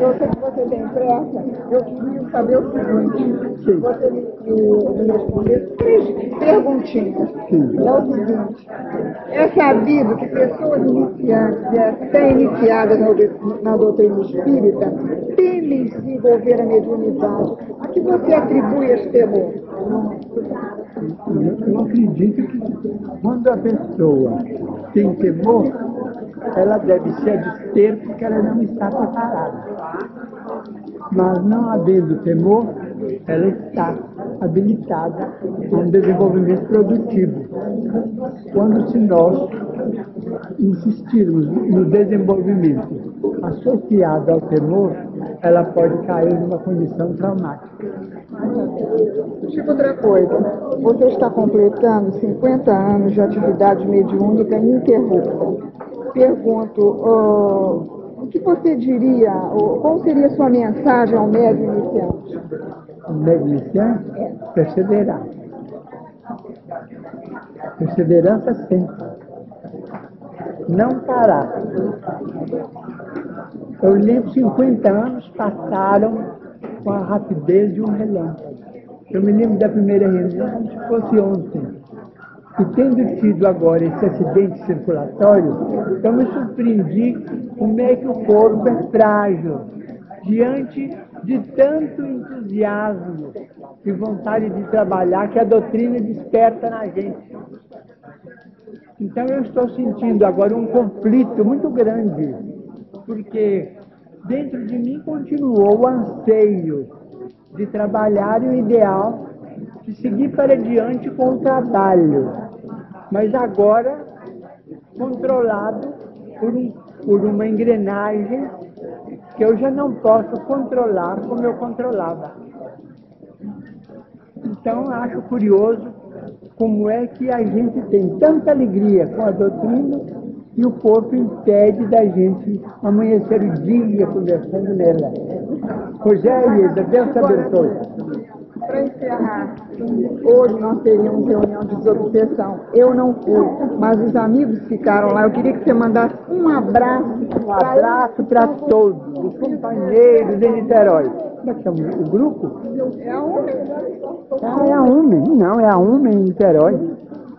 eu sei que você tem pressa. Eu queria saber o seguinte. Você me, me, responder três perguntinhas. É o seguinte. É sabido que pessoas iniciantes até iniciadas na, na doutrina espírita temem se envolver na mediunidade. A que você atribui esse temor? Eu acredito que quando a pessoa tem temor, ela deve se abster porque ela não está preparada. Mas não havendo temor, ela está habilitada a um desenvolvimento produtivo. Quando se nós insistirmos no desenvolvimento associado ao temor, ela pode cair numa condição traumática. Tipo outra coisa, você está completando 50 anos de atividade mediúnica ininterrupta. Pergunto, o que você diria, uh, qual seria a sua mensagem ao médium iniciante? O médium iniciante? É. Perseverar. Perseverança sempre. Não parar. Eu lembro 50 anos passaram com a rapidez de um relâmpago. Eu me lembro da primeira reunião como se fosse ontem. E tendo tido agora esse acidente circulatório, eu me surpreendi como é que o corpo é frágil diante de tanto entusiasmo e vontade de trabalhar que a doutrina desperta na gente. Então eu estou sentindo agora um conflito muito grande, porque dentro de mim continuou o anseio de trabalhar o ideal de seguir para diante com o trabalho, mas agora controlado por, um, por uma engrenagem que eu já não posso controlar como eu controlava. Então acho curioso como é que a gente tem tanta alegria com a doutrina e o corpo impede da gente amanhecer o dia conversando nela. É, Ieda, Deus te abençoe. Para encerrar, hoje nós teríamos reunião de desobsessão. Eu não fui, mas os amigos ficaram lá. Eu queria que você mandasse um abraço. Um abraço para todos, os companheiros de Niterói. Como é que chama o grupo? É a UME. Ah, é a UME. Não, é a UME em Niterói.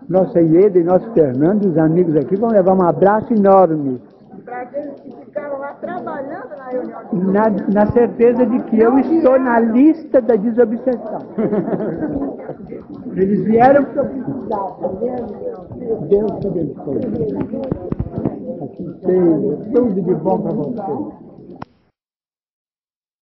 Nossa Ieda e nosso Fernando, os amigos aqui, vão levar um abraço enorme. Para aqueles que ficaram lá trabalhando na. Na, certeza de que eu estou na lista da desobsessão. Eles vieram para precisar, tá vendo? Deus abençoe. Assim seja, tudo de bom para você.